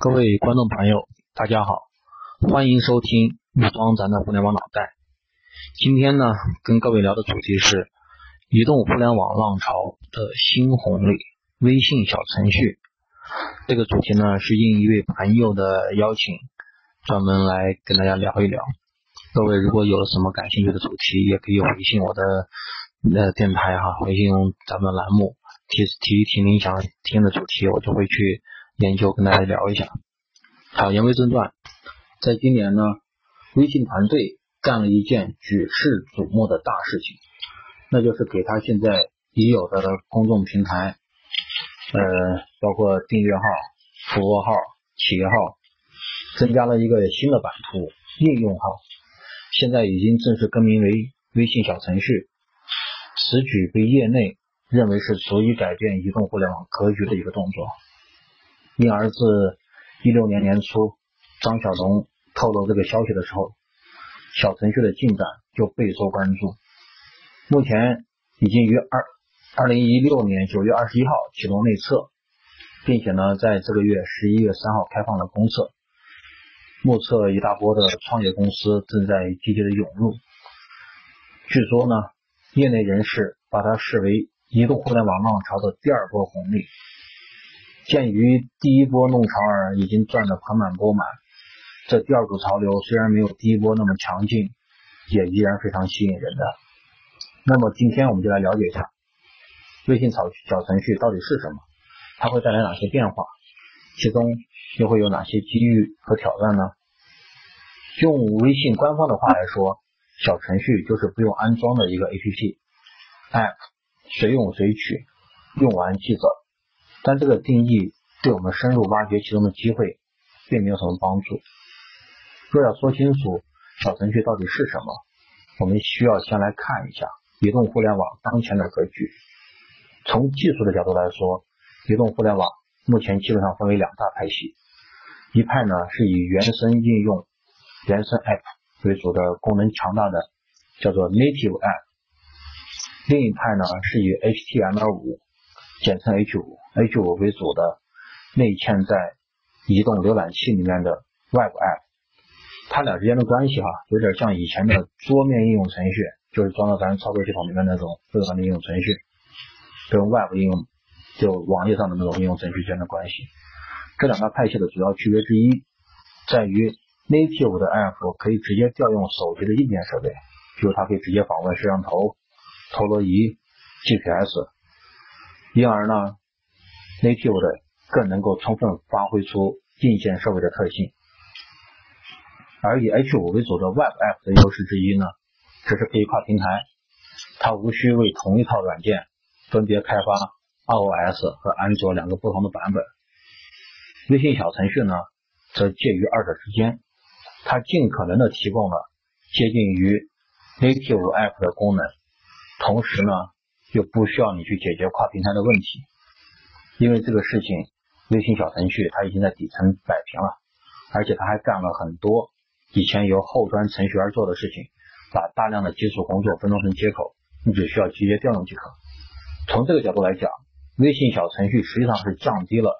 各位观众朋友，大家好，欢迎收听武装咱的互联网脑袋。今天呢，跟各位聊的主题是移动互联网浪潮的新红利——微信小程序。这个主题呢，是应一位朋友的邀请，专门来跟大家聊一聊。各位如果有了什么感兴趣的主题，也可以回信我的呃电台哈，回信咱们栏目提提一提您想听的主题，我就会去。研究跟大家聊一下。好，言归正传，在今年呢，微信团队干了一件举世瞩目的大事情，那就是给他现在已有的公众平台，呃，包括订阅号、服务号、企业号，增加了一个新的版图——应用号。现在已经正式更名为微信小程序。此举被业内认为是足以改变移动互联网格局的一个动作。因而，自一六年年初，张小龙透露这个消息的时候，小程序的进展就备受关注。目前已经于二二零一六年九月二十一号启动内测，并且呢，在这个月十一月三号开放了公测。目测一大波的创业公司正在积极的涌入。据说呢，业内人士把它视为移动互联网浪潮的第二波红利。鉴于第一波弄潮儿已经赚得盆满钵满，这第二股潮流虽然没有第一波那么强劲，也依然非常吸引人的。那么今天我们就来了解一下微信小小程序到底是什么，它会带来哪些变化，其中又会有哪些机遇和挑战呢？用微信官方的话来说，小程序就是不用安装的一个 APP，App 随用随取，用完即走。但这个定义对我们深入挖掘其中的机会，并没有什么帮助。若要说清楚小程序到底是什么，我们需要先来看一下移动互联网当前的格局。从技术的角度来说，移动互联网目前基本上分为两大派系，一派呢是以原生应用、原生 App 为主的功能强大的，叫做 Native App；另一派呢是以 HTML5。简称 H5，H5 为主的内嵌在移动浏览器里面的 Web App，它俩之间的关系哈，有点像以前的桌面应用程序，就是装到咱操作系统里面那种复杂的应用程序，跟 Web 应用就网页上的那种应用程序之间的关系。这两个派系的主要区别之一，在于 Native 的 App 可以直接调用手机的硬件设备，比如它可以直接访问摄像头、陀螺仪、GPS。因而呢，native 的更能够充分发挥出硬件设备的特性。而以 H5 为主的 Web App 的优势之一呢，这是可以跨平台，它无需为同一套软件分别开发 iOS 和安卓两个不同的版本。微信小程序呢，则介于二者之间，它尽可能的提供了接近于 native App 的功能，同时呢。就不需要你去解决跨平台的问题，因为这个事情，微信小程序它已经在底层摆平了，而且它还干了很多以前由后端程序员做的事情，把大量的基础工作分装成接口，你只需要直接调用即可。从这个角度来讲，微信小程序实际上是降低了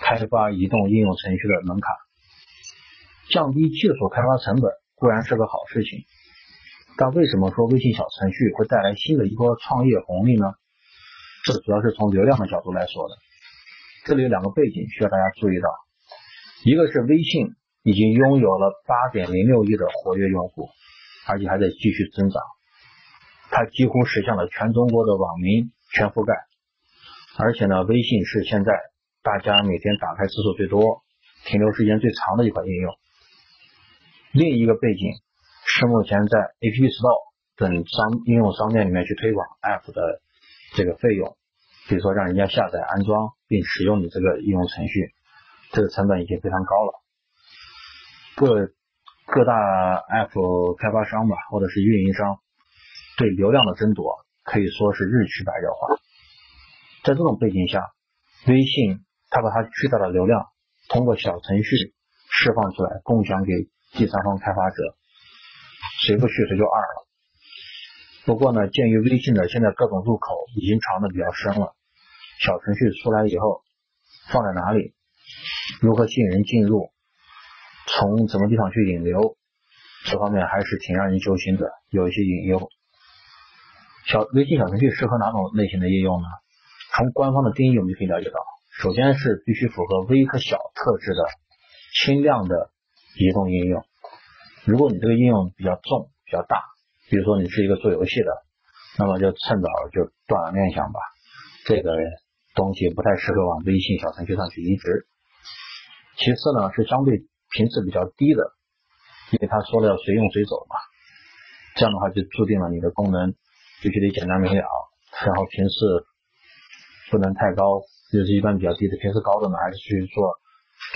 开发移动应用程序的门槛，降低技术开发成本固然是个好事情。但为什么说微信小程序会带来新的一波创业红利呢？这主要是从流量的角度来说的。这里有两个背景需要大家注意到，一个是微信已经拥有了八点零六亿的活跃用户，而且还在继续增长，它几乎实现了全中国的网民全覆盖，而且呢，微信是现在大家每天打开次数最多、停留时间最长的一款应用。另一个背景。是目前在 App Store 等商应用商店里面去推广 App 的这个费用，比如说让人家下载、安装并使用你这个应用程序，这个成本已经非常高了。各各大 App 开发商吧，或者是运营商对流量的争夺可以说是日趋白热化。在这种背景下，微信它把它巨大的流量通过小程序释放出来，共享给第三方开发者。谁不去谁就二了。不过呢，鉴于微信的现在各种入口已经藏的比较深了，小程序出来以后放在哪里，如何吸引人进入，从什么地方去引流，这方面还是挺让人揪心的，有一些隐忧。小微信小程序适合哪种类型的应用呢？从官方的定义我们就可以了解到，首先是必须符合微和小特质的轻量的移动应用。如果你这个应用比较重、比较大，比如说你是一个做游戏的，那么就趁早就断了念想吧。这个东西不太适合往微信小程序上去移植。其次呢，是相对频次比较低的，因为他说了要随用随走嘛。这样的话就注定了你的功能。必须得简单明了，然后频次不能太高，就是一般比较低的，频次高的呢，还是去做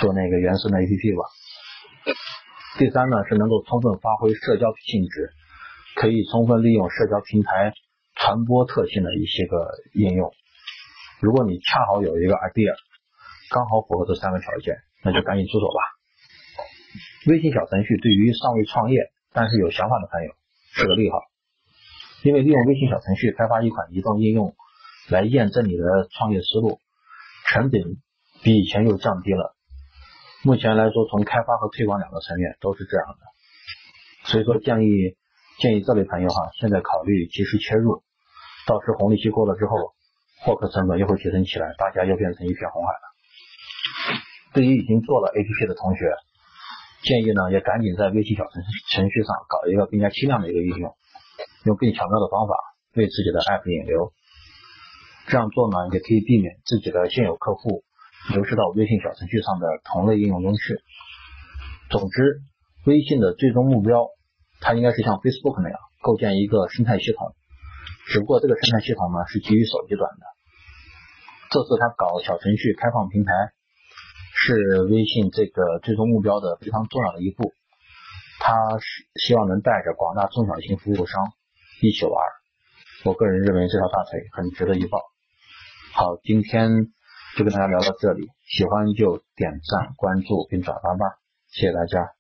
做那个原生的 APP 吧。第三呢，是能够充分发挥社交性质，可以充分利用社交平台传播特性的一些个应用。如果你恰好有一个 idea，刚好符合这三个条件，那就赶紧出手吧。微信小程序对于尚未创业但是有想法的朋友是个利好。因为利用微信小程序开发一款移动应用来验证你的创业思路，成本比以前又降低了。目前来说，从开发和推广两个层面都是这样的。所以说，建议建议这类朋友哈，现在考虑及时切入，到时红利期过了之后，获客成本又会提升起来，大家又变成一片红海了。对于已经做了 APP 的同学，建议呢也赶紧在微信小程程序上搞一个更加轻量的一个应用。用更巧妙的方法为自己的 app 引流，这样做呢，也可以避免自己的现有客户流失到微信小程序上的同类应用中去。总之，微信的最终目标，它应该是像 Facebook 那样构建一个生态系统，只不过这个生态系统呢是基于手机端的。这次他搞小程序开放平台，是微信这个最终目标的非常重要的一步。他是希望能带着广大中小型服务商一起玩，我个人认为这条大腿很值得一抱。好，今天就跟大家聊到这里，喜欢就点赞、关注并转发吧，谢谢大家。